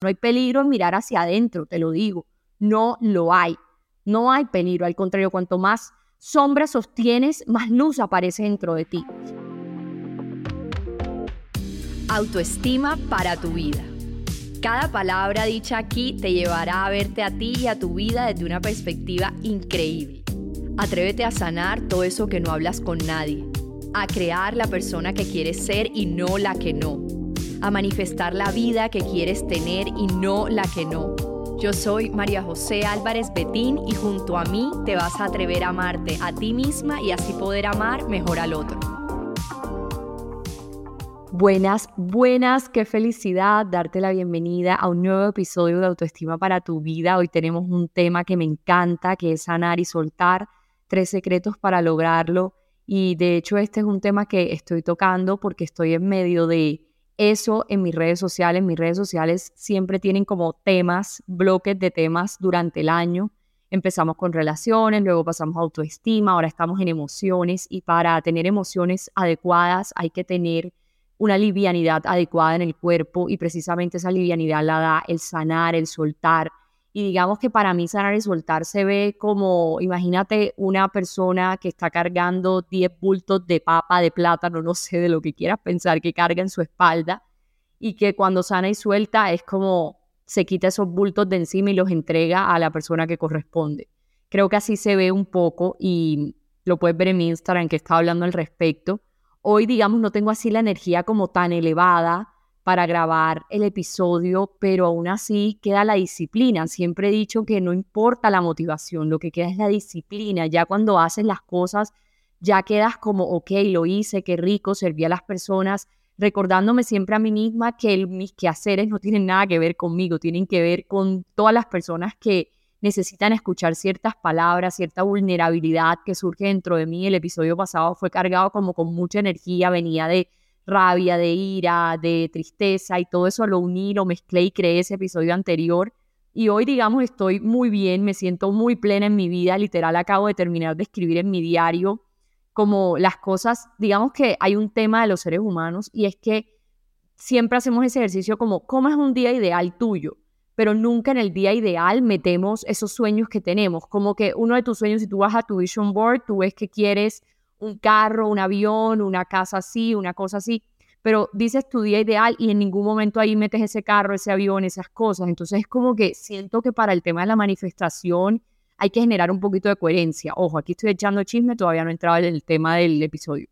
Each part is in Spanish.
No hay peligro en mirar hacia adentro, te lo digo. No lo hay. No hay peligro. Al contrario, cuanto más sombra sostienes, más luz aparece dentro de ti. Autoestima para tu vida. Cada palabra dicha aquí te llevará a verte a ti y a tu vida desde una perspectiva increíble. Atrévete a sanar todo eso que no hablas con nadie, a crear la persona que quieres ser y no la que no, a manifestar la vida que quieres tener y no la que no. Yo soy María José Álvarez Betín y junto a mí te vas a atrever a amarte a ti misma y así poder amar mejor al otro. Buenas, buenas, qué felicidad darte la bienvenida a un nuevo episodio de Autoestima para tu vida. Hoy tenemos un tema que me encanta, que es sanar y soltar, tres secretos para lograrlo. Y de hecho este es un tema que estoy tocando porque estoy en medio de eso en mis redes sociales. Mis redes sociales siempre tienen como temas, bloques de temas durante el año. Empezamos con relaciones, luego pasamos a autoestima, ahora estamos en emociones y para tener emociones adecuadas hay que tener una livianidad adecuada en el cuerpo y precisamente esa livianidad la da el sanar, el soltar, y digamos que para mí sanar y soltar se ve como, imagínate una persona que está cargando 10 bultos de papa, de plátano, no sé de lo que quieras pensar, que carga en su espalda y que cuando sana y suelta es como se quita esos bultos de encima y los entrega a la persona que corresponde. Creo que así se ve un poco y lo puedes ver en mi Instagram que está hablando al respecto. Hoy, digamos, no tengo así la energía como tan elevada para grabar el episodio, pero aún así queda la disciplina. Siempre he dicho que no importa la motivación, lo que queda es la disciplina. Ya cuando haces las cosas, ya quedas como, ok, lo hice, qué rico, serví a las personas, recordándome siempre a mí misma que mis quehaceres no tienen nada que ver conmigo, tienen que ver con todas las personas que necesitan escuchar ciertas palabras, cierta vulnerabilidad que surge dentro de mí. El episodio pasado fue cargado como con mucha energía, venía de rabia, de ira, de tristeza y todo eso lo uní, lo mezclé y creé ese episodio anterior. Y hoy, digamos, estoy muy bien, me siento muy plena en mi vida. Literal, acabo de terminar de escribir en mi diario como las cosas, digamos que hay un tema de los seres humanos y es que siempre hacemos ese ejercicio como, ¿cómo es un día ideal tuyo? Pero nunca en el día ideal metemos esos sueños que tenemos. Como que uno de tus sueños, si tú vas a tu vision board, tú ves que quieres un carro, un avión, una casa así, una cosa así, pero dices tu día ideal y en ningún momento ahí metes ese carro, ese avión, esas cosas. Entonces es como que siento que para el tema de la manifestación hay que generar un poquito de coherencia. Ojo, aquí estoy echando chisme, todavía no he entrado en el tema del episodio.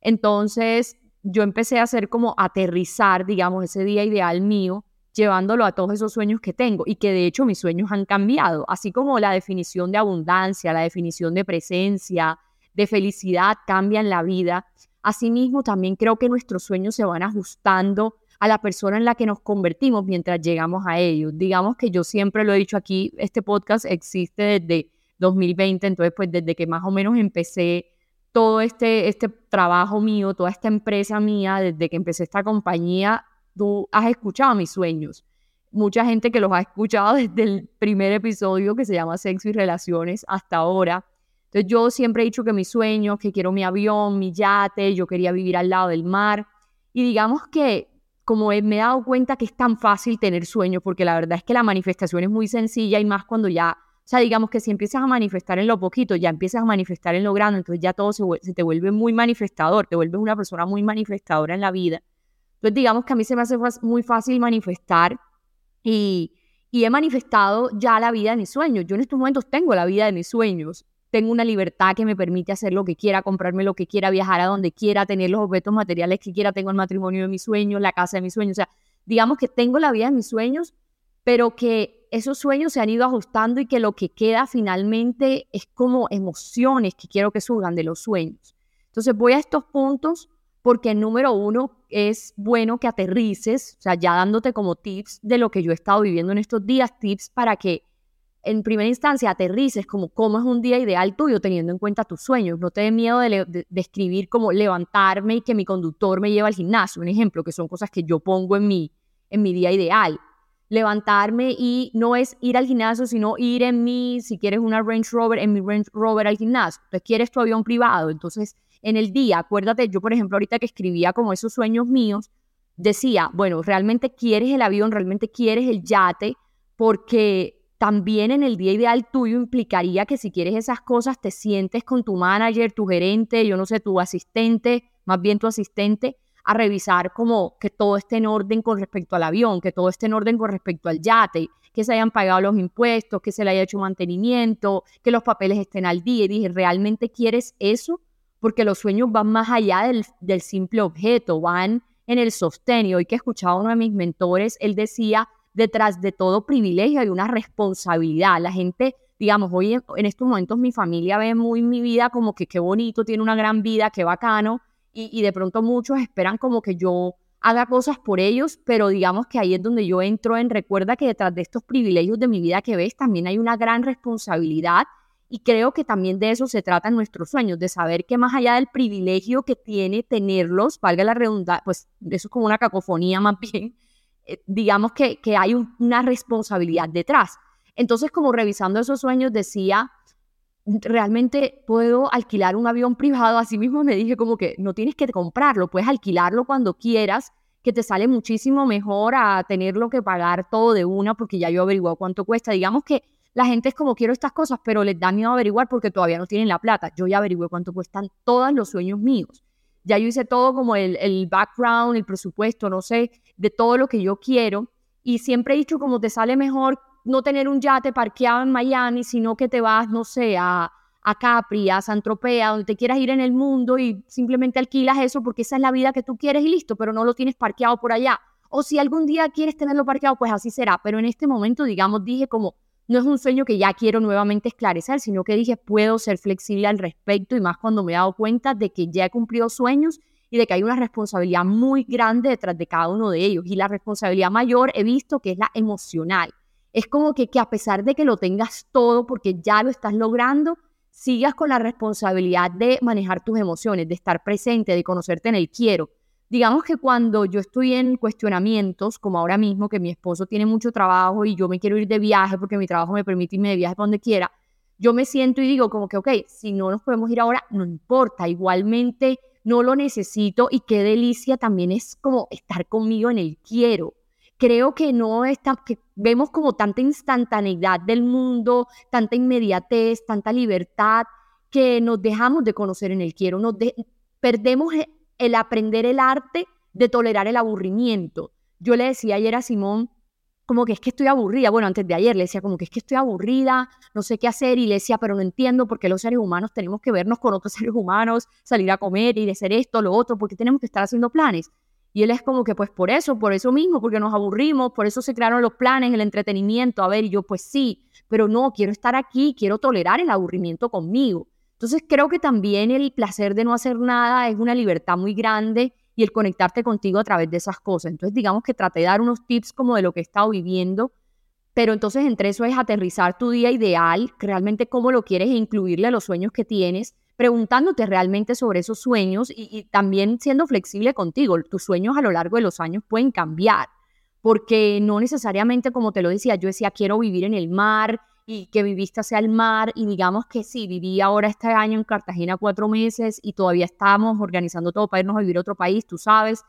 Entonces yo empecé a hacer como aterrizar, digamos, ese día ideal mío, llevándolo a todos esos sueños que tengo y que de hecho mis sueños han cambiado, así como la definición de abundancia, la definición de presencia, de felicidad cambian la vida. Asimismo, también creo que nuestros sueños se van ajustando a la persona en la que nos convertimos mientras llegamos a ellos. Digamos que yo siempre lo he dicho aquí, este podcast existe desde 2020, entonces pues desde que más o menos empecé todo este, este trabajo mío, toda esta empresa mía, desde que empecé esta compañía, tú has escuchado mis sueños. Mucha gente que los ha escuchado desde el primer episodio que se llama Sexo y Relaciones hasta ahora. Entonces yo siempre he dicho que mis sueños, que quiero mi avión, mi yate, yo quería vivir al lado del mar. Y digamos que como me he dado cuenta que es tan fácil tener sueños, porque la verdad es que la manifestación es muy sencilla y más cuando ya, o sea, digamos que si empiezas a manifestar en lo poquito, ya empiezas a manifestar en lo grande, entonces ya todo se, se te vuelve muy manifestador, te vuelves una persona muy manifestadora en la vida. Entonces digamos que a mí se me hace muy fácil manifestar y, y he manifestado ya la vida de mis sueños. Yo en estos momentos tengo la vida de mis sueños tengo una libertad que me permite hacer lo que quiera, comprarme lo que quiera, viajar a donde quiera, tener los objetos materiales que quiera, tengo el matrimonio de mis sueños, la casa de mis sueños, o sea, digamos que tengo la vida de mis sueños, pero que esos sueños se han ido ajustando y que lo que queda finalmente es como emociones que quiero que surjan de los sueños. Entonces voy a estos puntos porque número uno es bueno que aterrices, o sea, ya dándote como tips de lo que yo he estado viviendo en estos días, tips para que en primera instancia aterrices como cómo es un día ideal tuyo teniendo en cuenta tus sueños. No te dé miedo de, escribir como levantarme y que mi conductor me lleve al gimnasio, un ejemplo, que son cosas que yo pongo en mi, en mi día ideal. Levantarme y no es ir al gimnasio, sino ir en mi, si quieres una Range Rover, en mi Range Rover al gimnasio. Entonces quieres tu avión privado. Entonces, en el día, acuérdate, yo por ejemplo ahorita que escribía como esos sueños míos, decía, bueno, realmente quieres el avión, realmente quieres el yate, porque también en el día ideal tuyo implicaría que si quieres esas cosas te sientes con tu manager, tu gerente, yo no sé, tu asistente, más bien tu asistente, a revisar como que todo esté en orden con respecto al avión, que todo esté en orden con respecto al yate, que se hayan pagado los impuestos, que se le haya hecho mantenimiento, que los papeles estén al día. Y dije, ¿realmente quieres eso? Porque los sueños van más allá del, del simple objeto, van en el sostén. Y hoy que escuchaba a uno de mis mentores, él decía, detrás de todo privilegio hay una responsabilidad. La gente, digamos, hoy en, estos momentos mi familia ve muy mi vida como que qué bonito, tiene una gran vida, qué bacano, y, y de pronto muchos esperan como que yo haga cosas por ellos, pero digamos que ahí es donde yo entro en recuerda que detrás de estos privilegios de mi vida que ves también hay una gran responsabilidad y creo que también de eso se trata nuestros sueños, de saber que más allá del privilegio que tiene tenerlos, valga la redundancia, pues eso es como una cacofonía más bien, eh, digamos que, que hay una responsabilidad detrás. Entonces, como revisando esos sueños, decía, realmente puedo alquilar un avión privado, así mismo me dije como que no tienes que comprarlo, puedes alquilarlo cuando quieras, que te sale muchísimo mejor a tenerlo que pagar todo de una, porque ya yo averiguado cuánto cuesta. Digamos que la gente es como quiero estas cosas, pero les da miedo averiguar porque todavía no tienen la plata. Yo ya averigué cuánto cuestan todos los sueños míos. Ya yo hice todo como el, el background, el presupuesto, no sé, de todo lo que yo quiero. Y siempre he dicho como te sale mejor no tener un yate parqueado en Miami, sino que te vas, no sé, a, a Capri, a San Tropez, donde te quieras ir en el mundo y simplemente alquilas eso porque esa es la vida que tú quieres y listo, pero no lo tienes parqueado por allá. O si algún día quieres tenerlo parqueado, pues así será. Pero en este momento, digamos, dije como, no es un sueño que ya quiero nuevamente esclarecer, sino que dije, puedo ser flexible al respecto y más cuando me he dado cuenta de que ya he cumplido sueños y de que hay una responsabilidad muy grande detrás de cada uno de ellos. Y la responsabilidad mayor he visto que es la emocional. Es como que, que a pesar de que lo tengas todo porque ya lo estás logrando, sigas con la responsabilidad de manejar tus emociones, de estar presente, de conocerte en el quiero digamos que cuando yo estoy en cuestionamientos, como ahora mismo, que mi esposo tiene mucho trabajo y yo me quiero ir de viaje porque mi trabajo me permite irme de viaje para donde quiera, yo me siento y digo como que, ok, si no nos podemos ir ahora, no importa, igualmente no lo necesito y qué delicia también es como estar conmigo en el quiero. Creo que no está, que vemos como tanta instantaneidad del mundo, tanta inmediatez, tanta libertad, que nos dejamos de conocer en el quiero, nos perdemos e, el aprender el arte de tolerar el aburrimiento. Yo le decía ayer a Simón, como que es que estoy aburrida, bueno, antes de ayer le decía como que es que estoy aburrida, no sé qué hacer, y le decía, pero no entiendo por qué los seres humanos tenemos que vernos con otros seres humanos, salir a comer, y hacer esto, lo otro, porque tenemos que estar haciendo planes. Y él es como que, pues por eso, por eso mismo, porque nos aburrimos, por eso se crearon los planes, el entretenimiento. A ver, y yo, pues sí, pero no, quiero estar aquí, quiero tolerar el aburrimiento conmigo. Entonces creo que también el placer de no hacer nada es una libertad muy grande y el conectarte contigo a través de esas cosas. Entonces digamos que traté de dar unos tips como de lo que he estado viviendo, pero entonces entre eso es aterrizar tu día ideal, realmente cómo lo quieres e incluirle a los sueños que tienes, preguntándote realmente sobre esos sueños y, y también siendo flexible contigo. Tus sueños a lo largo de los años pueden cambiar porque no necesariamente, como te lo decía, yo decía, quiero vivir en el mar y que viviste hacia el mar y digamos que sí, viví ahora este año en Cartagena cuatro meses y todavía estamos organizando todo para irnos a vivir a otro país, tú sabes,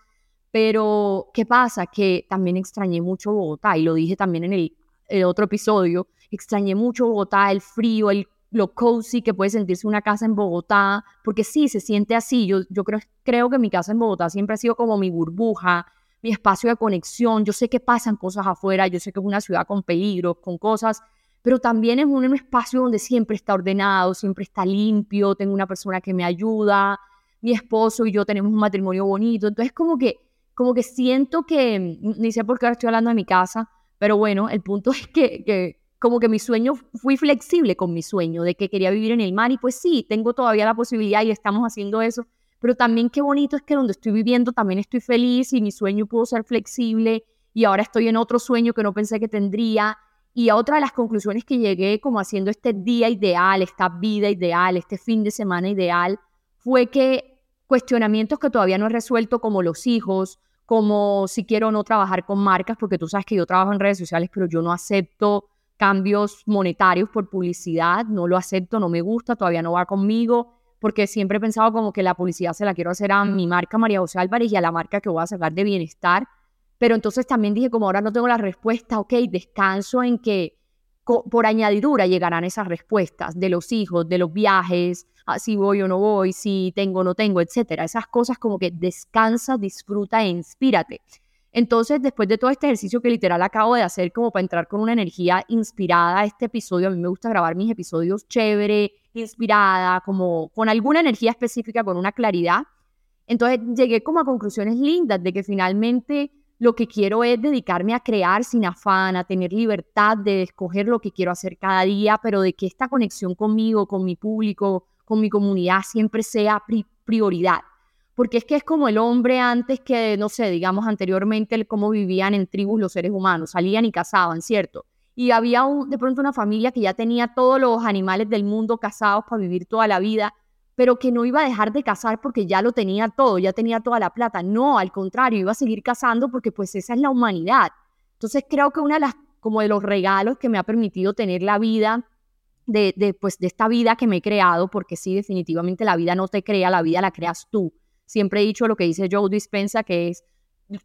pero ¿qué pasa? Que también extrañé mucho Bogotá y lo dije también en el, otro episodio, extrañé mucho Bogotá, el frío, el, lo cozy que puede sentirse una casa en Bogotá, porque sí, se siente así, yo, yo creo, creo que mi casa en Bogotá siempre ha sido como mi burbuja, mi espacio de conexión, yo sé que pasan cosas afuera, yo sé que es una ciudad con peligros, con cosas pero también es un, espacio donde siempre está ordenado, siempre está limpio, tengo una persona que me ayuda, mi esposo y yo tenemos un matrimonio bonito, entonces como que, como que siento que, ni sé por qué ahora estoy hablando de mi casa, pero bueno, el punto es que, que como que mi sueño, fui flexible con mi sueño de que quería vivir en el mar y pues sí, tengo todavía la posibilidad y estamos haciendo eso, pero también qué bonito es que donde estoy viviendo también estoy feliz y mi sueño pudo ser flexible y ahora estoy en otro sueño que no pensé que tendría y otra de las conclusiones que llegué como haciendo este día ideal, esta vida ideal, este fin de semana ideal, fue que cuestionamientos que todavía no he resuelto como los hijos, como si quiero no trabajar con marcas, porque tú sabes que yo trabajo en redes sociales, pero yo no acepto cambios monetarios por publicidad, no lo acepto, no me gusta, todavía no va conmigo. porque siempre he pensado como que la publicidad se la quiero hacer a mi marca María José Álvarez y a la marca que voy a sacar de bienestar. Pero entonces también dije, como ahora no tengo la respuesta, ok, descanso en que por añadidura llegarán esas respuestas de los hijos, de los viajes, ah, si voy o no voy, si tengo o no tengo, etcétera. Esas cosas como que descansa, disfruta e inspírate. Entonces, después de todo este ejercicio que literal acabo de hacer como para entrar con una energía inspirada a este episodio, a mí me gusta grabar mis episodios chévere, inspirada, como con alguna energía específica, con una claridad. Entonces llegué como a conclusiones lindas de que finalmente lo que quiero es dedicarme a crear sin afán, a tener libertad de escoger lo que quiero hacer cada día, pero de que esta conexión conmigo, con mi público, con mi comunidad siempre sea prioridad. Porque es que es como el hombre antes que, no sé, digamos anteriormente, cómo vivían en tribus los seres humanos, salían y cazaban, ¿cierto? Y había de pronto una familia que ya tenía todos los animales del mundo cazados para vivir toda la vida pero que no iba a dejar de cazar porque ya lo tenía todo, ya tenía toda la plata. No, al contrario, iba a seguir cazando porque pues esa es la humanidad. Entonces creo que una de como de los regalos que me ha permitido tener la vida, de, de, pues, de esta vida que me he creado, porque sí, definitivamente la vida no te crea, la vida la creas tú. Siempre he dicho lo que dice Joe Dispensa, que es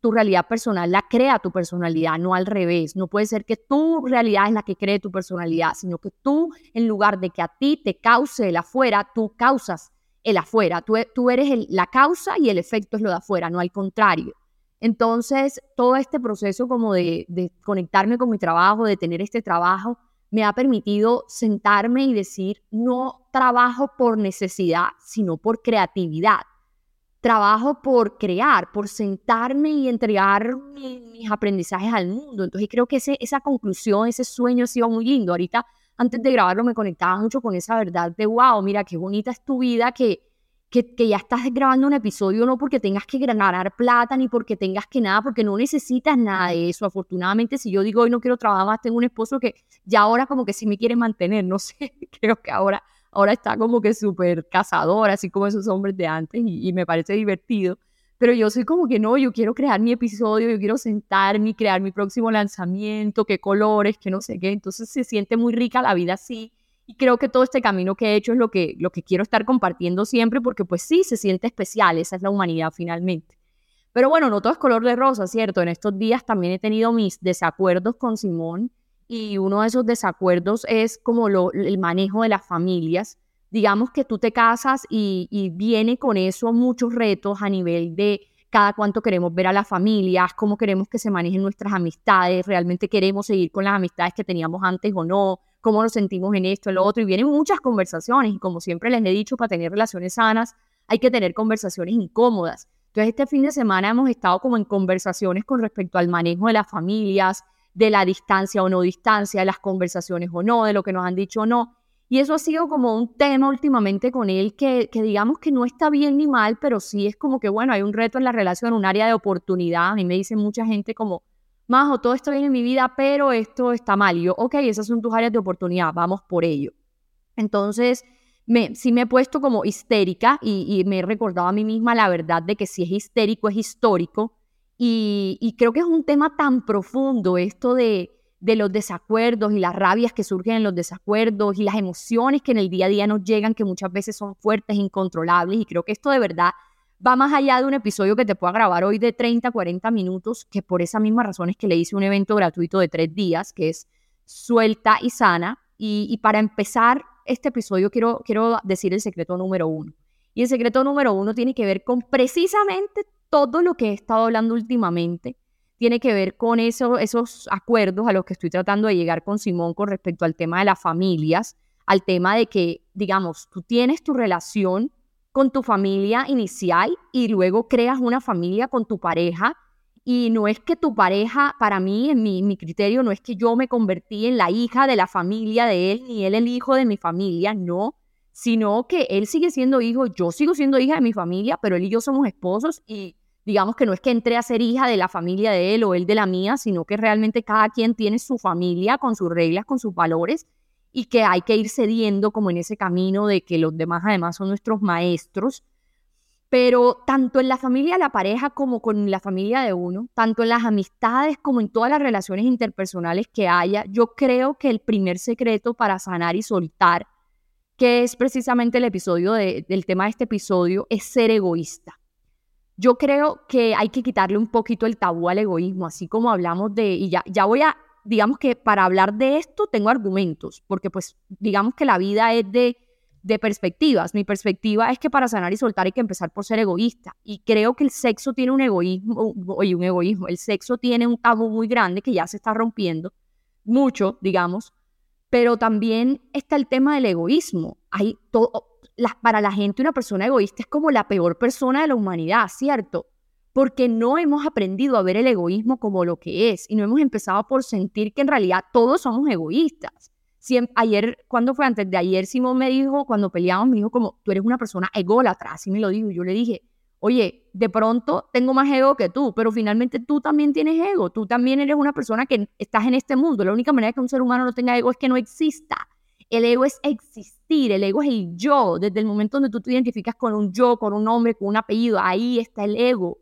tu realidad personal la crea tu personalidad, no al revés. No puede ser que tu realidad es la que cree tu personalidad, sino que tú, en lugar de que a ti te cause el afuera, tú causas el afuera. Tú, tú eres la causa y el efecto es lo de afuera, no al contrario. Entonces, todo este proceso como de, de conectarme con mi trabajo, de tener este trabajo, me ha permitido sentarme y decir, no trabajo por necesidad, sino por creatividad trabajo por crear, por sentarme y entregar mis aprendizajes al mundo. Entonces creo que esa conclusión, ese sueño ha sido muy lindo. Ahorita, antes de grabarlo, me conectaba mucho con esa verdad de, wow, mira, qué bonita es tu vida, que, que ya estás grabando un episodio, no porque tengas que ganar plata, ni porque tengas que nada, porque no necesitas nada de eso. Afortunadamente, si yo digo hoy no quiero trabajar más, tengo un esposo que ya ahora como que sí me quiere mantener, no sé, creo que ahora ahora está como que súper cazador, así como esos hombres de antes, y, me parece divertido. Pero yo soy como que no, yo quiero crear mi episodio, yo quiero sentarme y crear mi próximo lanzamiento, qué colores, qué no sé qué. Entonces se siente muy rica la vida así. Y creo que todo este camino que he hecho es lo que, lo que quiero estar compartiendo siempre, porque pues sí, se siente especial, esa es la humanidad finalmente. Pero bueno, no todo es color de rosa, ¿cierto? En estos días también he tenido mis desacuerdos con Simón y uno de esos desacuerdos es como lo, el manejo de las familias. Digamos que tú te casas y, y viene con eso muchos retos a nivel de cada cuánto queremos ver a las familias, cómo queremos que se manejen nuestras amistades, realmente queremos seguir con las amistades que teníamos antes o no, cómo nos sentimos en esto, en lo otro, y vienen muchas conversaciones, y como siempre les he dicho, para tener relaciones sanas hay que tener conversaciones incómodas. Entonces este fin de semana hemos estado como en conversaciones con respecto al manejo de las familias, de la distancia o no distancia, de las conversaciones o no, de lo que nos han dicho o no. Y eso ha sido como un tema últimamente con él que, que digamos que no está bien ni mal, pero sí es como que, bueno, hay un reto en la relación, un área de oportunidad. A mí me dice mucha gente como, Majo, todo está bien en mi vida, pero esto está mal. Y yo, ok, esas son tus áreas de oportunidad, vamos por ello. Entonces, me, sí me he puesto como histérica y, y me he recordado a mí misma la verdad de que si es histérico, es histórico y, creo que es un tema tan profundo esto de, de los desacuerdos y las rabias que surgen en los desacuerdos y las emociones que en el día a día nos llegan, que muchas veces son fuertes, incontrolables. Y creo que esto de verdad va más allá de un episodio que te pueda grabar hoy de 30, 40 minutos, que por esa misma razón es que le hice un evento gratuito de tres días, que es Suelta y Sana. Y, y para empezar este episodio quiero, quiero decir el secreto número uno. Y el secreto número uno tiene que ver con precisamente todo lo que he estado hablando últimamente tiene que ver con eso, esos acuerdos a los que estoy tratando de llegar con Simón con respecto al tema de las familias, al tema de que, digamos, tú tienes tu relación con tu familia inicial y luego creas una familia con tu pareja. Y no es que tu pareja, para mí, en mi, mi criterio, no es que yo me convertí en la hija de la familia de él, ni él el hijo de mi familia, no, sino que él sigue siendo hijo, yo sigo siendo hija de mi familia, pero él y yo somos esposos y digamos que no es que entré a ser hija de la familia de él o él de la mía, sino que realmente cada quien tiene su familia con sus reglas, con sus valores y que hay que ir cediendo como en ese camino de que los demás además son nuestros maestros. Pero tanto en la familia de la pareja como con la familia de uno, tanto en las amistades como en todas las relaciones interpersonales que haya, yo creo que el primer secreto para sanar y soltar que es precisamente el episodio del tema de este episodio, es ser egoísta. Yo creo que hay que quitarle un poquito el tabú al egoísmo, así como hablamos de, y ya, ya voy a, digamos que para hablar de esto tengo argumentos, porque pues digamos que la vida es de, de perspectivas. Mi perspectiva es que para sanar y soltar hay que empezar por ser egoísta. Y creo que el sexo tiene un egoísmo, oye, un egoísmo, el sexo tiene un tabú muy grande que ya se está rompiendo, mucho, digamos, pero también está el tema del egoísmo. Hay todo, para la gente una persona egoísta es como la peor persona de la humanidad, ¿cierto? Porque no hemos aprendido a ver el egoísmo como lo que es y no hemos empezado por sentir que en realidad todos somos egoístas. ayer, cuando fue antes de ayer, Simón me dijo, cuando peleamos, me dijo como, tú eres una persona ególatra, así me lo dijo. Yo le dije, oye, de pronto tengo más ego que tú, pero finalmente tú también tienes ego, tú también eres una persona que estás en este mundo. La única manera que un ser humano no tenga ego es que no exista. El ego es existir, el ego es el yo. Desde el momento donde tú te identificas con un yo, con un nombre, con un apellido, ahí está el ego.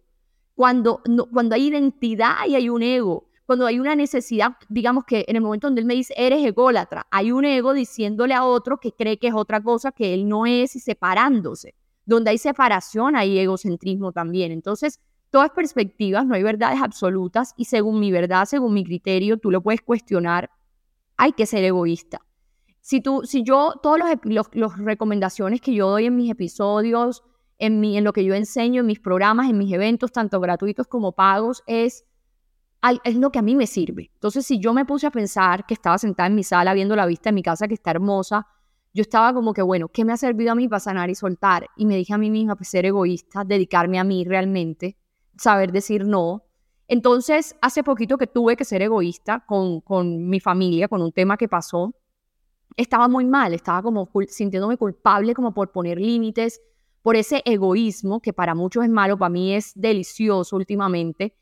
Cuando, cuando hay identidad y hay un ego, cuando hay una necesidad, digamos que en el momento donde él me dice, eres ególatra, hay un ego diciéndole a otro que cree que es otra cosa que él no es y separándose donde hay separación, hay egocentrismo también. Entonces, todas perspectivas, no hay verdades absolutas y según mi verdad, según mi criterio, tú lo puedes cuestionar, hay que ser egoísta. Si tú, si yo, todas las recomendaciones que yo doy en mis episodios, en, mi, en lo que yo enseño, en mis programas, en mis eventos, tanto gratuitos como pagos, es, es lo que a mí me sirve. Entonces, si yo me puse a pensar que estaba sentada en mi sala viendo la vista de mi casa que está hermosa, yo estaba como que, bueno, ¿qué me ha servido a mí para sanar y soltar? Y me dije a mí misma, pues ser egoísta, dedicarme a mí realmente, saber decir no. Entonces, hace poquito que tuve que ser egoísta con, con mi familia, con un tema que pasó, estaba muy mal, estaba como sintiéndome culpable como por poner límites, por ese egoísmo que para muchos es malo, para mí es delicioso últimamente,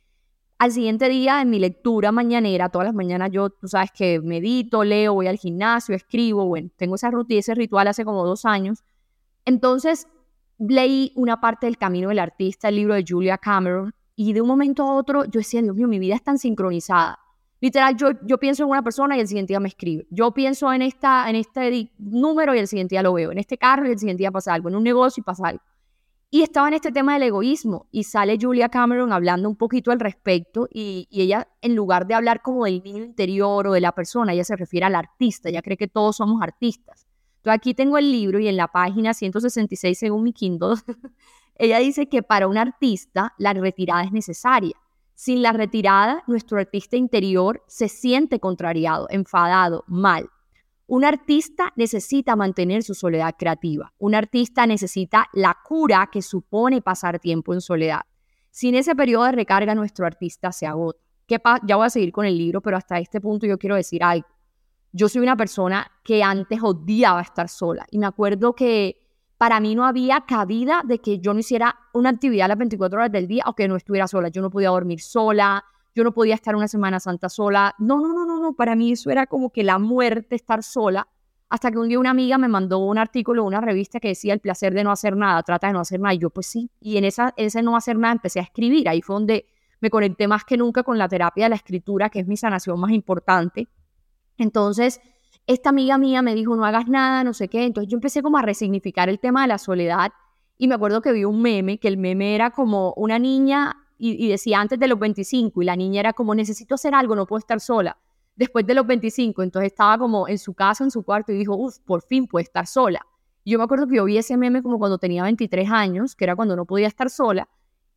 al siguiente día, en mi lectura mañanera, todas las mañanas yo, tú sabes que medito, leo, voy al gimnasio, escribo, bueno, tengo esa rutina, ese ritual hace como dos años. Entonces, leí una parte del Camino del Artista, el libro de Julia Cameron, y de un momento a otro yo decía, Dios mío, mi vida es tan sincronizada. Literal, yo, yo pienso en una persona y el siguiente día me escribe. Yo pienso en, esta, en este número y el siguiente día lo veo. En este carro y el siguiente día pasa algo. En un negocio y pasa algo. Y estaba en este tema del egoísmo y sale Julia Cameron hablando un poquito al respecto y, ella en lugar de hablar como del niño interior o de la persona, ella se refiere al artista, ella cree que todos somos artistas. Entonces aquí tengo el libro y en la página 166 según mi Kindle, ella dice que para un artista la retirada es necesaria. Sin la retirada, nuestro artista interior se siente contrariado, enfadado, mal. Un artista necesita mantener su soledad creativa. Un artista necesita la cura que supone pasar tiempo en soledad. Sin ese periodo de recarga, nuestro artista se agota. ya voy a seguir con el libro, pero hasta este punto yo quiero decir algo. Yo soy una persona que antes odiaba estar sola y me acuerdo que para mí no había cabida de que yo no hiciera una actividad las 24 horas del día o que no estuviera sola. Yo no podía dormir sola, yo no podía estar una Semana Santa sola. No, no, no, no, no, para mí eso era como que la muerte estar sola. Hasta que un día una amiga me mandó un artículo, una revista que decía el placer de no hacer nada, trata de no hacer nada. Y yo, pues sí. Y en esa, ese no hacer nada empecé a escribir. Ahí fue donde me conecté más que nunca con la terapia de la escritura, que es mi sanación más importante. Entonces, esta amiga mía me dijo, no hagas nada, no sé qué. Entonces yo empecé como a resignificar el tema de la soledad. Y me acuerdo que vi un meme, que el meme era como una niña y, decía antes de los 25 y la niña era como necesito hacer algo, no puedo estar sola. Después de los 25, entonces estaba como en su casa, en su cuarto y dijo, uff, por fin puede estar sola. yo me acuerdo que yo vi ese meme como cuando tenía 23 años, que era cuando no podía estar sola.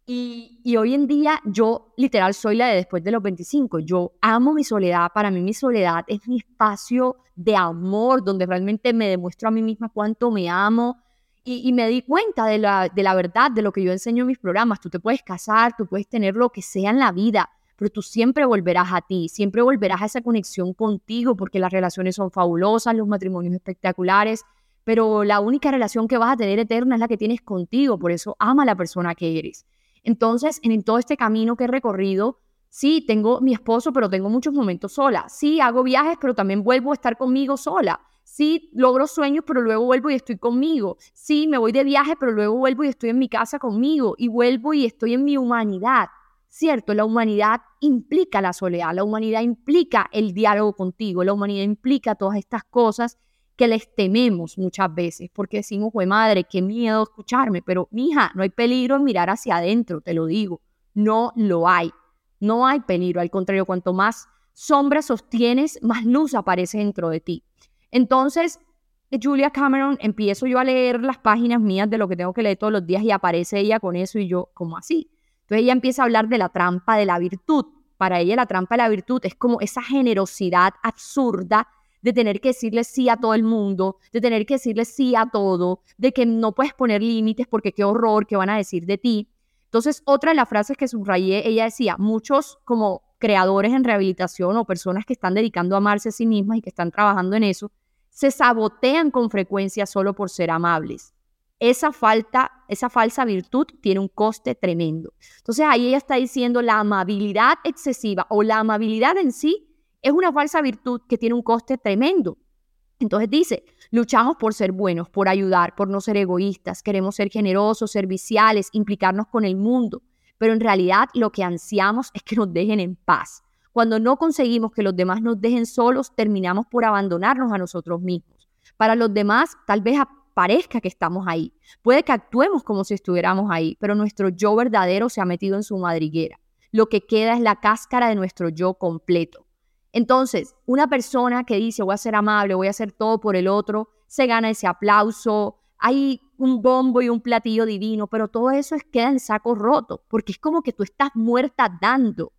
Y, hoy en día yo literal soy la de después de los 25. Yo amo mi soledad. Para mí mi soledad es mi espacio de amor, donde realmente me demuestro a mí misma cuánto me amo, y, me di cuenta de la, de la verdad, de lo que yo enseño en mis programas. Tú te puedes casar, tú puedes tener lo que sea en la vida, pero tú siempre volverás a ti, siempre volverás a esa conexión contigo, porque las relaciones son fabulosas, los matrimonios espectaculares, pero la única relación que vas a tener eterna es la que tienes contigo, por eso ama a la persona que eres. Entonces, en todo este camino que he recorrido, sí, tengo mi esposo, pero tengo muchos momentos sola. Sí, hago viajes, pero también vuelvo a estar conmigo sola. Sí, logro sueños, pero luego vuelvo y estoy conmigo. Sí, me voy de viaje, pero luego vuelvo y estoy en mi casa conmigo. Y vuelvo y estoy en mi humanidad. Cierto, la humanidad implica la soledad, la humanidad implica el diálogo contigo, la humanidad implica todas estas cosas que les tememos muchas veces, porque decimos, güey madre, qué miedo escucharme, pero mija, no hay peligro en mirar hacia adentro, te lo digo, no lo hay, no hay peligro, al contrario, cuanto más sombra sostienes, más luz aparece dentro de ti. Entonces, Julia Cameron, empiezo yo a leer las páginas mías de lo que tengo que leer todos los días y aparece ella con eso y yo, como así? Entonces ella empieza a hablar de la trampa de la virtud. Para ella la trampa de la virtud es como esa generosidad absurda de tener que decirle sí a todo el mundo, de tener que decirle sí a todo, de que no puedes poner límites porque qué horror, qué van a decir de ti. Entonces, otra de las frases que subrayé, ella decía, muchos como creadores en rehabilitación o personas que están dedicando a amarse a sí mismas y que están trabajando en eso, se sabotean con frecuencia solo por ser amables. Esa falta, esa falsa virtud tiene un coste tremendo. Entonces ahí ella está diciendo la amabilidad excesiva o la amabilidad en sí es una falsa virtud que tiene un coste tremendo. Entonces dice, luchamos por ser buenos, por ayudar, por no ser egoístas, queremos ser generosos, serviciales, implicarnos con el mundo, pero en realidad lo que ansiamos es que nos dejen en paz. Cuando no conseguimos que los demás nos dejen solos, terminamos por abandonarnos a nosotros mismos. Para los demás, tal vez parezca que estamos ahí. Puede que actuemos como si estuviéramos ahí, pero nuestro yo verdadero se ha metido en su madriguera. Lo que queda es la cáscara de nuestro yo completo. Entonces, una persona que dice voy a ser amable, voy a hacer todo por el otro, se gana ese aplauso, hay un bombo y un platillo divino, pero todo eso es, queda en saco roto, porque es como que tú estás muerta dando.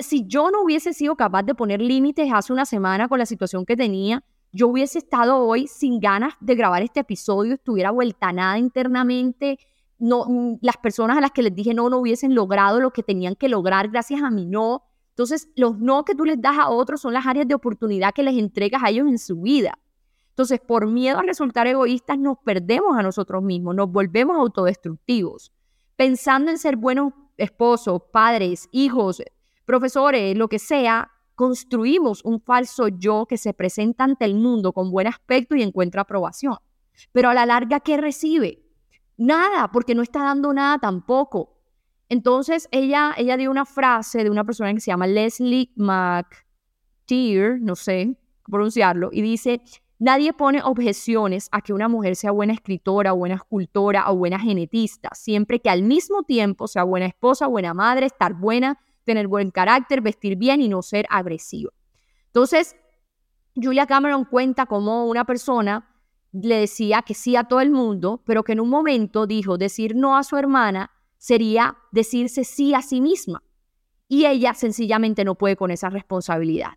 Si yo no hubiese sido capaz de poner límites hace una semana con la situación que tenía, yo hubiese estado hoy sin ganas de grabar este episodio, estuviera vuelta nada internamente, no, mm, las personas a las que les dije no, no hubiesen logrado lo que tenían que lograr gracias a mi no. Entonces, los no que tú les das a otros son las áreas de oportunidad que les entregas a ellos en su vida. Entonces, por miedo a resultar egoístas, nos perdemos a nosotros mismos, nos volvemos autodestructivos. Pensando en ser buenos esposos, padres, hijos, profesores, lo que sea, construimos un falso yo que se presenta ante el mundo con buen aspecto y encuentra aprobación. Pero a la larga, ¿qué recibe? Nada, porque no está dando nada tampoco. Entonces, ella, ella dio una frase de una persona que se llama Leslie McTeer, no sé pronunciarlo, y dice, nadie pone objeciones a que una mujer sea buena escritora, buena escultora o buena genetista, siempre que al mismo tiempo sea buena esposa, buena madre, estar buena tener buen carácter, vestir bien y no ser agresiva. Entonces, Julia Cameron cuenta cómo una persona le decía que sí a todo el mundo, pero que en un momento dijo decir no a su hermana sería decirse sí a sí misma. Y ella sencillamente no puede con esa responsabilidad.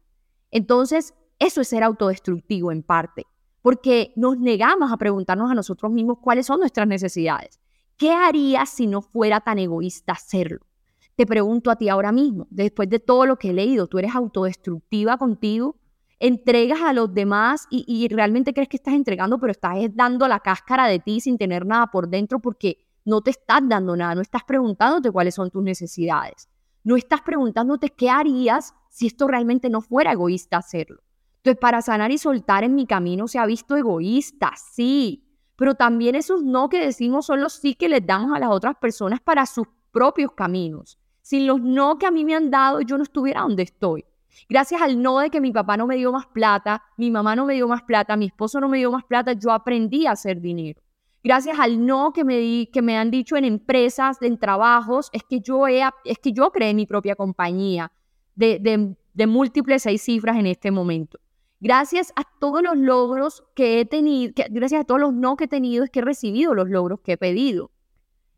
Entonces, eso es ser autodestructivo en parte, porque nos negamos a preguntarnos a nosotros mismos cuáles son nuestras necesidades. ¿Qué haría si no fuera tan egoísta hacerlo? Te pregunto a ti ahora mismo, después de todo lo que he leído, ¿tú eres autodestructiva contigo? ¿Entregas a los demás y, realmente crees que estás entregando, pero estás dando la cáscara de ti sin tener nada por dentro porque no te estás dando nada, no estás preguntándote cuáles son tus necesidades, no estás preguntándote qué harías si esto realmente no fuera egoísta hacerlo. Entonces, para sanar y soltar en mi camino se ha visto egoísta, sí, pero también esos no que decimos son los sí que les damos a las otras personas para sus propios caminos. Sin los no que a mí me han dado, yo no estuviera donde estoy. Gracias al no de que mi papá no me dio más plata, mi mamá no me dio más plata, mi esposo no me dio más plata, yo aprendí a hacer dinero. Gracias al no que me, di, que me han dicho en empresas, en trabajos, es que yo, he, es que yo creé mi propia compañía de, de, múltiples seis cifras en este momento. Gracias a todos los logros que he tenido, gracias a todos los no que he tenido, es que he recibido los logros que he pedido.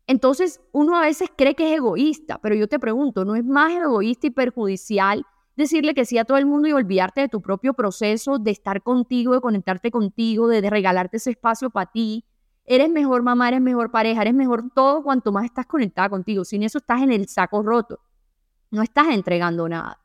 Entonces, uno a veces cree que es egoísta, pero yo te pregunto, ¿no es más egoísta y perjudicial decirle que sí a todo el mundo y olvidarte de tu propio proceso, de estar contigo, de conectarte contigo, de, regalarte ese espacio para ti? Eres mejor mamá, eres mejor pareja, eres mejor todo cuanto más estás conectada contigo. Sin eso estás en el saco roto. No estás entregando nada.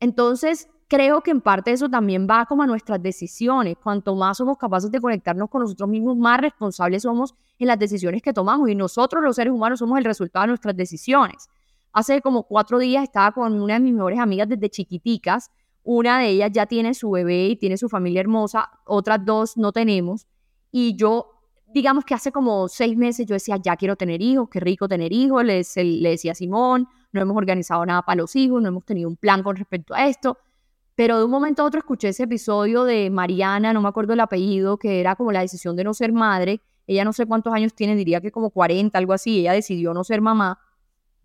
Entonces, creo que en parte eso también va como a nuestras decisiones. Cuanto más somos capaces de conectarnos con nosotros mismos, más responsables somos en las decisiones que tomamos. Y nosotros los seres humanos somos el resultado de nuestras decisiones. Hace como cuatro días estaba con una de mis mejores amigas desde chiquiticas. Una de ellas ya tiene su bebé y tiene su familia hermosa. Otras dos no tenemos. Y yo, digamos que hace como seis meses yo decía, ya quiero tener hijos, qué rico tener hijos. Le, le decía a Simón, no hemos organizado nada para los hijos, no hemos tenido un plan con respecto a esto Pero de un momento a otro escuché ese episodio de Mariana, no me acuerdo el apellido, que era como la decisión de no ser madre. Ella no sé cuántos años tiene, diría que como 40, algo así. Ella decidió no ser mamá.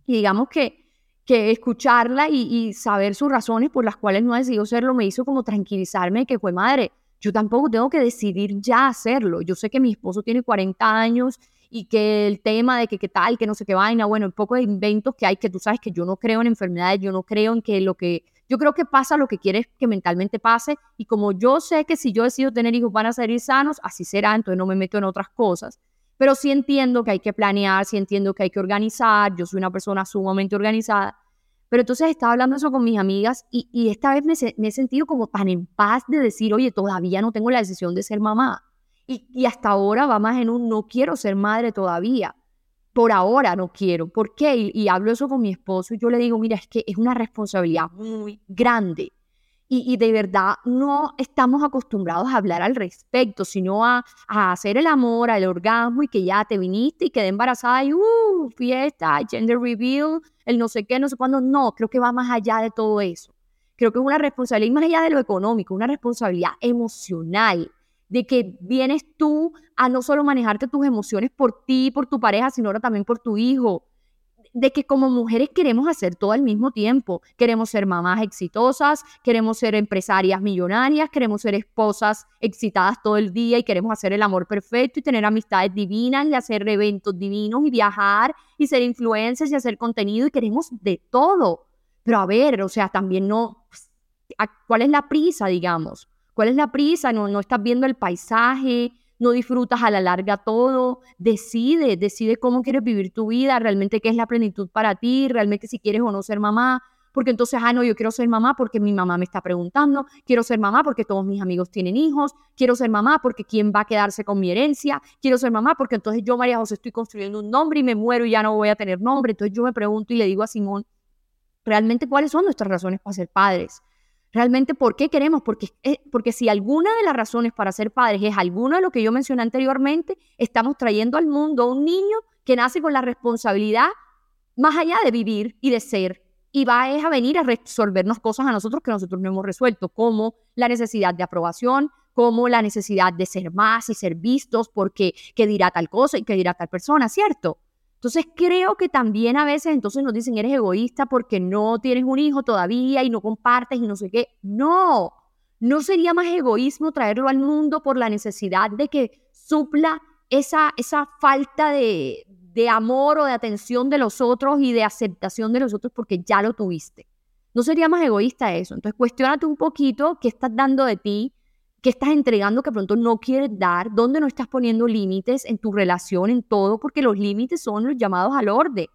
Y digamos que, que escucharla y, saber sus razones por las cuales no ha decidido serlo me hizo como tranquilizarme que fue madre. Yo tampoco tengo que decidir ya hacerlo. Yo sé que mi esposo tiene 40 años y que el tema de que qué tal, que no sé qué vaina, bueno, un poco de inventos que hay, que tú sabes que yo no creo en enfermedades, yo no creo en que lo que, yo creo que pasa lo que quieres que mentalmente pase y como yo sé que si yo decido tener hijos van a salir sanos, así será, entonces no me meto en otras cosas. Pero sí entiendo que hay que planear, sí entiendo que hay que organizar, yo soy una persona sumamente organizada. Pero entonces estaba hablando eso con mis amigas y, y esta vez me, he sentido como tan en paz de decir, oye, todavía no tengo la decisión de ser mamá y, hasta ahora va más en un no quiero ser madre todavía. Por ahora no quiero. ¿Por qué? Y, hablo eso con mi esposo y yo le digo, mira, es que es una responsabilidad muy grande. Y, de verdad no estamos acostumbrados a hablar al respecto, sino a, a, hacer el amor, al orgasmo y que ya te viniste y quedé embarazada y uh, fiesta, gender reveal, el no sé qué, no sé cuándo. No, creo que va más allá de todo eso. Creo que es una responsabilidad, más allá de lo económico, una responsabilidad emocional de que vienes tú a no solo manejarte tus emociones por ti, por tu pareja, sino ahora también por tu hijo. De que como mujeres queremos hacer todo al mismo tiempo. Queremos ser mamás exitosas, queremos ser empresarias millonarias, queremos ser esposas excitadas todo el día y queremos hacer el amor perfecto y tener amistades divinas y hacer eventos divinos y viajar y ser influencers y hacer contenido y queremos de todo. Pero a ver, o sea, también no, pues, ¿cuál es la prisa, digamos? ¿Cuál es la prisa? No, no estás viendo el paisaje, no disfrutas a la larga todo. Decide, decide cómo quieres vivir tu vida, realmente qué es la plenitud para ti, realmente si quieres o no ser mamá. Porque entonces, ah, no, yo quiero ser mamá porque mi mamá me está preguntando, quiero ser mamá porque todos mis amigos tienen hijos, quiero ser mamá porque quién va a quedarse con mi herencia, quiero ser mamá porque entonces yo, María José, estoy construyendo un nombre y me muero y ya no voy a tener nombre. Entonces yo me pregunto y le digo a Simón, realmente cuáles son nuestras razones para ser padres. Realmente, ¿por qué queremos? Porque, eh, porque si alguna de las razones para ser padres es alguno de lo que yo mencioné anteriormente, estamos trayendo al mundo a un niño que nace con la responsabilidad más allá de vivir y de ser. Y va a venir a resolvernos cosas a nosotros que nosotros no hemos resuelto, como la necesidad de aprobación, como la necesidad de ser más y ser vistos, porque qué dirá tal cosa y qué dirá tal persona, ¿cierto? Entonces creo que también a veces entonces nos dicen eres egoísta porque no tienes un hijo todavía y no compartes y no sé qué. No, no sería más egoísmo traerlo al mundo por la necesidad de que supla esa, esa falta de, de amor o de atención de los otros y de aceptación de los otros porque ya lo tuviste. No sería más egoísta eso. Entonces cuestionate un poquito qué estás dando de ti, ¿Qué estás entregando que pronto no quieres dar? ¿Dónde no estás poniendo límites en tu relación, en todo? Porque los límites son los llamados al orden,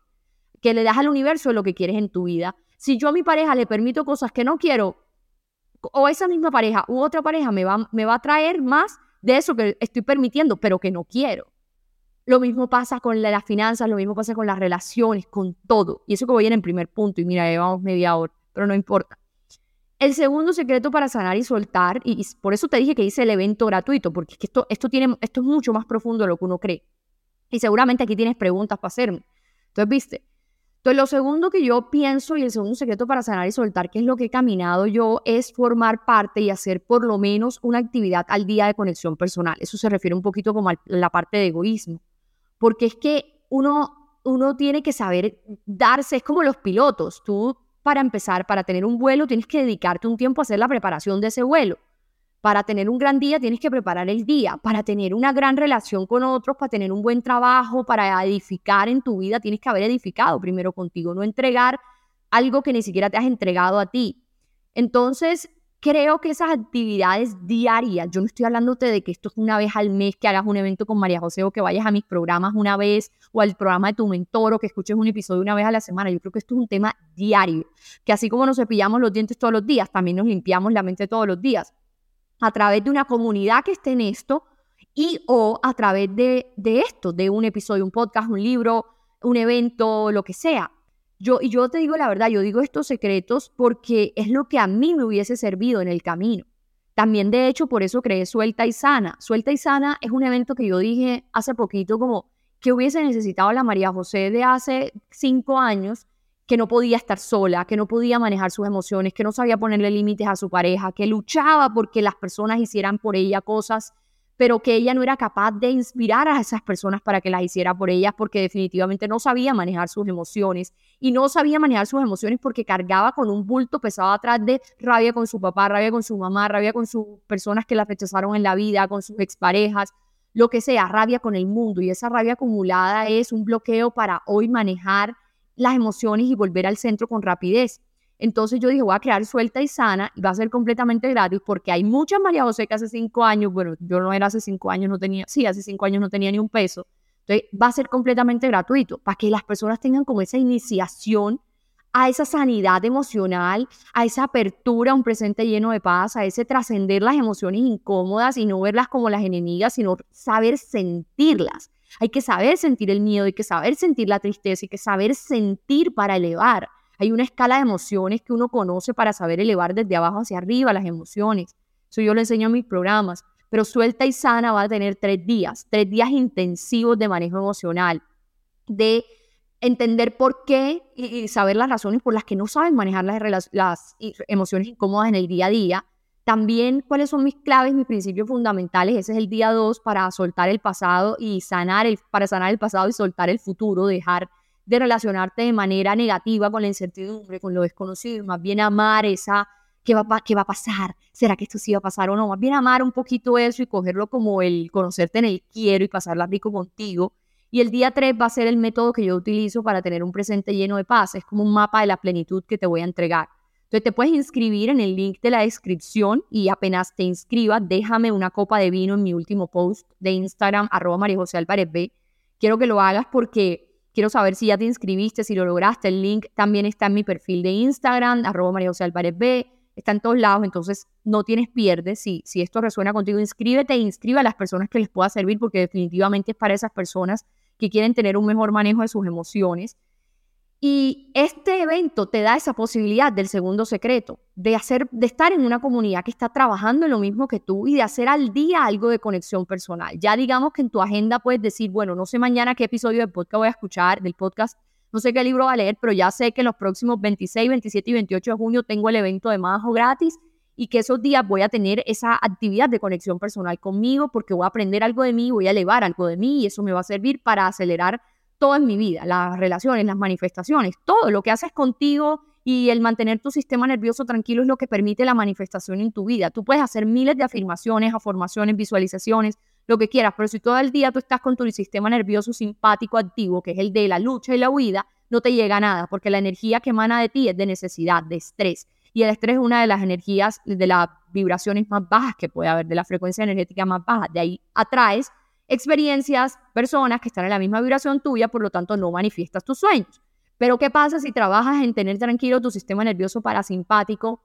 que le das al universo lo que quieres en tu vida. Si yo a mi pareja le permito cosas que no quiero, o esa misma pareja u otra pareja me va, me va a traer más de eso que estoy permitiendo, pero que no quiero. Lo mismo pasa con las finanzas, lo mismo pasa con las relaciones, con todo. Y eso que voy en el primer punto, y mira, llevamos media hora, pero no importa. El segundo secreto para sanar y soltar, y, por eso te dije que hice el evento gratuito, porque esto, esto, tiene, esto es mucho más profundo de lo que uno cree. Y seguramente aquí tienes preguntas para hacerme. Entonces, viste. Entonces, lo segundo que yo pienso y el segundo secreto para sanar y soltar, que es lo que he caminado yo, es formar parte y hacer por lo menos una actividad al día de conexión personal. Eso se refiere un poquito como a la parte de egoísmo. Porque es que uno, uno tiene que saber darse, es como los pilotos. Tú para empezar, para tener un vuelo, tienes que dedicarte un tiempo a hacer la preparación de ese vuelo. Para tener un gran día, tienes que preparar el día. Para tener una gran relación con otros, para tener un buen trabajo, para edificar en tu vida, tienes que haber edificado primero contigo, no entregar algo que ni siquiera te has entregado a ti. Entonces, creo que esas actividades diarias, yo no estoy hablándote de que esto es una vez al mes, que hagas un evento con María José o que vayas a mis programas una vez o al programa de tu mentor o que escuches un episodio una vez a la semana. Yo creo que esto es un tema diario, que así como nos cepillamos los dientes todos los días, también nos limpiamos la mente todos los días. A través de una comunidad que esté en esto y o a través de, de esto, de un episodio, un podcast, un libro, un evento, lo que sea. Yo, y yo te digo la verdad, yo digo estos secretos porque es lo que a mí me hubiese servido en el camino. También, de hecho, por eso creé Suelta y Sana. Suelta y Sana es un evento que yo dije hace poquito como que hubiese necesitado la María José de hace cinco años que no podía estar sola, que no podía manejar sus emociones, que no sabía ponerle límites a su pareja, que luchaba porque las personas hicieran por ella cosas, pero que ella no era capaz de inspirar a esas personas para que las hiciera por ellas porque definitivamente no sabía manejar sus emociones y no sabía manejar sus emociones porque cargaba con un bulto pesado atrás de rabia con su papá, rabia con su mamá, rabia con sus personas que la rechazaron en la vida, con sus exparejas, lo que sea, rabia con el mundo y esa rabia acumulada es un bloqueo para hoy manejar las emociones y volver al centro con rapidez. Entonces yo dije, voy a crear suelta y sana y va a ser completamente gratis porque hay muchas María José que hace cinco años, bueno, yo no era hace cinco años, no tenía, sí, hace cinco años no tenía ni un peso. Entonces va a ser completamente gratuito para que las personas tengan como esa iniciación a esa sanidad emocional, a esa apertura a un presente lleno de paz, a ese trascender las emociones incómodas y no verlas como las enemigas, sino saber sentirlas. Hay que saber sentir el miedo, hay que saber sentir la tristeza, hay que saber sentir para elevar. Hay una escala de emociones que uno conoce para saber elevar desde abajo hacia arriba las emociones. Eso yo lo enseño en mis programas. Pero suelta y sana va a tener tres días, tres días intensivos de manejo emocional, de entender por qué y, saber las razones por las que no saben manejar las, emociones incómodas en el día a día, también cuáles son mis claves, mis principios fundamentales. Ese es el día 2 para soltar el pasado y sanar el, para sanar el pasado y soltar el futuro, dejar de relacionarte de manera negativa con la incertidumbre, con lo desconocido, más bien amar esa, ¿qué va, qué va a pasar? ¿Será que esto sí va a pasar o no? Más bien amar un poquito eso y cogerlo como el conocerte en el quiero y pasarla rico contigo. Y el día 3 va a ser el método que yo utilizo para tener un presente lleno de paz. Es como un mapa de la plenitud que te voy a entregar. Entonces te puedes inscribir en el link de la descripción y apenas te inscribas, déjame una copa de vino en mi último post de Instagram, arroba María José Álvarez B. Quiero que lo hagas porque quiero saber si ya te inscribiste, si lo lograste. El link también está en mi perfil de Instagram, arroba María José Álvarez B. Está en todos lados, entonces no tienes pierde. Si, si esto resuena contigo, inscríbete e inscribe a las personas que les pueda servir porque definitivamente es para esas personas que quieren tener un mejor manejo de sus emociones y este evento te da esa posibilidad del segundo secreto, de, hacer, de estar en una comunidad que está trabajando en lo mismo que tú y de hacer al día algo de conexión personal. Ya digamos que en tu agenda puedes decir, bueno, no sé mañana qué episodio del podcast voy a escuchar, del podcast, no sé qué libro va a leer, pero ya sé que los próximos 26, 27 y 28 de junio tengo el evento de Majo gratis y que esos días voy a tener esa actividad de conexión personal conmigo porque voy a aprender algo de mí, voy a elevar algo de mí y eso me va a servir para acelerar todo en mi vida, las relaciones, las manifestaciones, todo lo que haces contigo y el mantener tu sistema nervioso tranquilo es lo que permite la manifestación en tu vida. Tú puedes hacer miles de afirmaciones, afirmaciones, visualizaciones, lo que quieras, pero si todo el día tú estás con tu sistema nervioso simpático activo, que es el de la lucha y la huida, no te llega nada, porque la energía que emana de ti es de necesidad, de estrés. Y el estrés es una de las energías, de las vibraciones más bajas que puede haber, de la frecuencia energética más baja. De ahí atraes experiencias, personas que están en la misma vibración tuya, por lo tanto no manifiestas tus sueños. Pero ¿qué pasa si trabajas en tener tranquilo tu sistema nervioso parasimpático,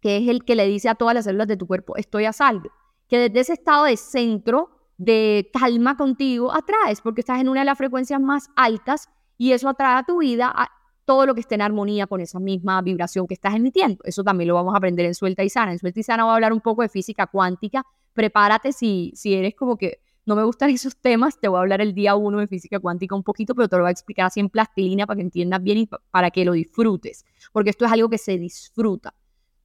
que es el que le dice a todas las células de tu cuerpo, estoy a salvo? Que desde ese estado de centro, de calma contigo, atraes, porque estás en una de las frecuencias más altas y eso atrae a tu vida a todo lo que esté en armonía con esa misma vibración que estás emitiendo. Eso también lo vamos a aprender en Suelta y Sana. En Suelta y Sana voy a hablar un poco de física cuántica. Prepárate si, si eres como que no me gustan esos temas, te voy a hablar el día uno de física cuántica un poquito, pero te lo voy a explicar así en plastilina para que entiendas bien y para que lo disfrutes, porque esto es algo que se disfruta.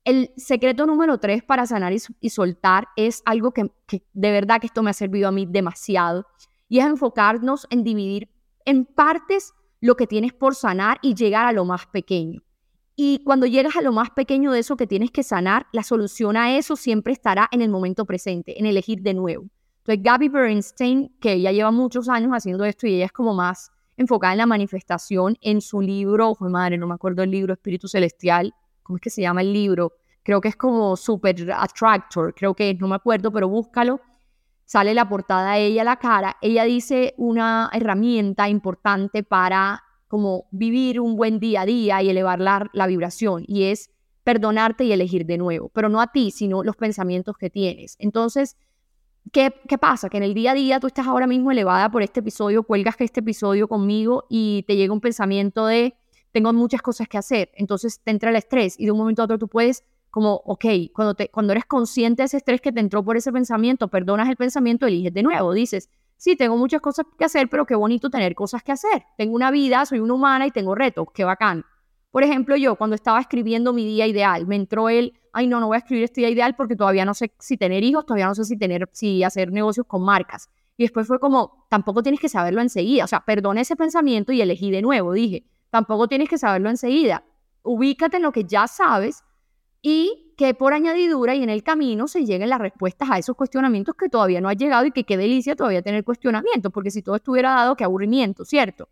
El secreto número tres para sanar y, soltar es algo que, que de verdad que esto me ha servido a mí demasiado, y es enfocarnos en dividir en partes lo que tienes por sanar y llegar a lo más pequeño. Y cuando llegas a lo más pequeño de eso que tienes que sanar, la solución a eso siempre estará en el momento presente, en elegir de nuevo. Entonces, Gabby Bernstein, que ya lleva muchos años haciendo esto y ella es como más enfocada en la manifestación, en su libro, ojo madre, no me acuerdo el libro, Espíritu Celestial, ¿cómo es que se llama el libro? Creo que es como Super Attractor, creo que es, no me acuerdo, pero búscalo. Sale la portada a ella, la cara. Ella dice una herramienta importante para como vivir un buen día a día y elevar la, la vibración, y es perdonarte y elegir de nuevo, pero no a ti, sino los pensamientos que tienes. Entonces, ¿Qué, pasa? Que en el día a día tú estás ahora mismo elevada por este episodio, cuelgas este episodio conmigo y te llega un pensamiento de tengo muchas cosas que hacer, entonces te entra el estrés y de un momento a otro tú puedes como, ok, cuando, te, cuando eres consciente de ese estrés que te entró por ese pensamiento, perdonas el pensamiento, eliges de nuevo, dices, sí, tengo muchas cosas que hacer, pero qué bonito tener cosas que hacer. Tengo una vida, soy una humana y tengo retos, qué bacán. Por ejemplo, yo cuando estaba escribiendo mi día ideal, me entró el, ay no, no voy a escribir este día ideal porque todavía no sé si tener hijos, todavía no sé si tener, si hacer negocios con marcas. Y después fue como, tampoco tienes que saberlo enseguida. O sea, perdona ese pensamiento y elegí de nuevo. Dije, tampoco tienes que saberlo enseguida. Ubícate en lo que ya sabes y que por añadidura y en el camino se lleguen las respuestas a esos cuestionamientos que todavía no ha llegado y que qué delicia todavía tener cuestionamientos, porque si todo estuviera dado, qué aburrimiento, ¿cierto?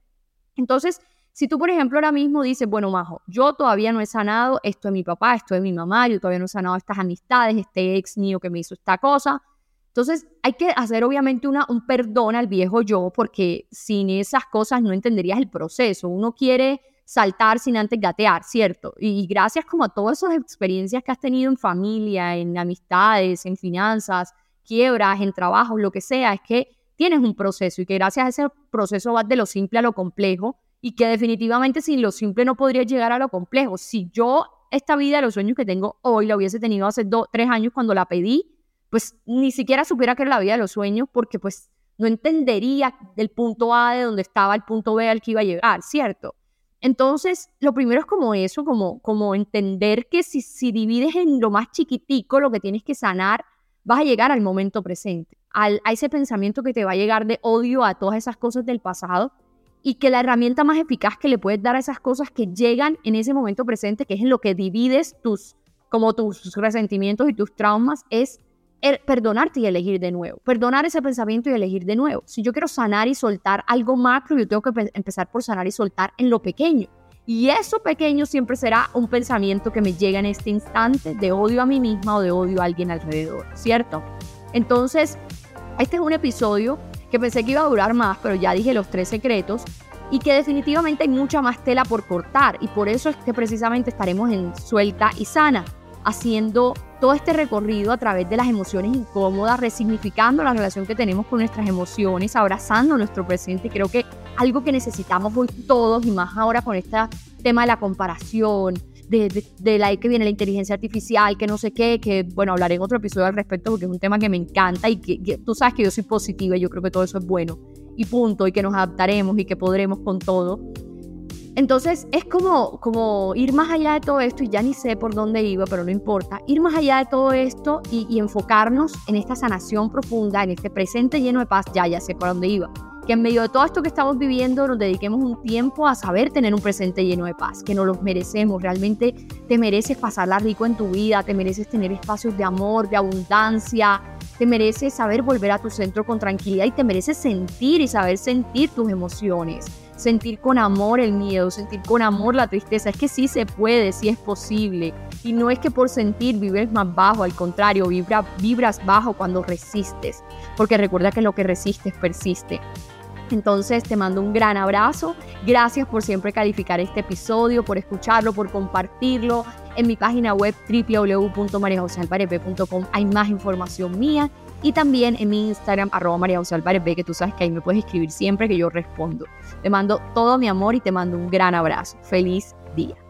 Entonces, si tú, por ejemplo, ahora mismo dices, bueno, Majo, yo todavía no he sanado esto de mi papá, esto de mi mamá, yo todavía no he sanado estas amistades, este ex mío que me hizo esta cosa, entonces hay que hacer obviamente una, un perdón al viejo yo, porque sin esas cosas no entenderías el proceso. Uno quiere saltar sin antes gatear, ¿cierto? Y gracias como a todas esas experiencias que has tenido en familia, en amistades, en finanzas, quiebras, en trabajo, lo que sea, es que tienes un proceso y que gracias a ese proceso vas de lo simple a lo complejo y que definitivamente sin lo simple no podrías llegar a lo complejo. Si yo esta vida los sueños que tengo hoy la hubiese tenido hace dos, tres años cuando la pedí, pues ni siquiera supiera que era la vida de los sueños porque pues no entendería del punto A de donde estaba el punto B al que iba a llegar, ¿cierto? Entonces, lo primero es como eso, como, como entender que si, si divides en lo más chiquitico lo que tienes que sanar, vas a llegar al momento presente, al, a ese pensamiento que te va a llegar de odio a todas esas cosas del pasado y que la herramienta más eficaz que le puedes dar a esas cosas que llegan en ese momento presente, que es en lo que divides tus, como tus resentimientos y tus traumas, es perdonarte y elegir de nuevo. Perdonar ese pensamiento y elegir de nuevo. Si yo quiero sanar y soltar algo macro, yo tengo que empezar por sanar y soltar en lo pequeño. Y eso pequeño siempre será un pensamiento que me llega en este instante de odio a mí misma o de odio a alguien alrededor, ¿cierto? Entonces, este es un episodio que pensé que iba a durar más, pero ya dije los tres secretos y que definitivamente hay mucha más tela por cortar y por eso es que precisamente estaremos en suelta y sana haciendo todo este recorrido a través de las emociones incómodas, resignificando la relación que tenemos con nuestras emociones, abrazando nuestro presente. Creo que algo que necesitamos hoy todos y más ahora con este tema de la comparación, de, la que viene la inteligencia artificial, que no sé qué, que bueno, hablaré en otro episodio al respecto porque es un tema que me encanta y que tú sabes que yo soy positiva y yo creo que todo eso es bueno y punto y que nos adaptaremos y que podremos con todo. Entonces es como, como ir más allá de todo esto, y ya ni sé por dónde iba, pero no importa, ir más allá de todo esto y, enfocarnos en esta sanación profunda, en este presente lleno de paz, ya, ya sé por dónde iba. Que en medio de todo esto que estamos viviendo nos dediquemos un tiempo a saber tener un presente lleno de paz, que nos los merecemos, realmente te mereces pasarla rico en tu vida, te mereces tener espacios de amor, de abundancia, te mereces saber volver a tu centro con tranquilidad y te mereces sentir y saber sentir tus emociones sentir con amor el miedo, sentir con amor la tristeza. Es que sí se puede, sí es posible. Y no es que por sentir vives más bajo, al contrario, vibra, vibras bajo cuando resistes, porque recuerda que lo que resistes persiste. Entonces te mando un gran abrazo. Gracias por siempre calificar este episodio, por escucharlo, por compartirlo. En mi página web www.mariajosealvarep.com hay más información mía y también en mi Instagram, arroba María que tú sabes que ahí me puedes escribir siempre que yo respondo. Te mando todo mi amor y te mando un gran abrazo. Feliz día.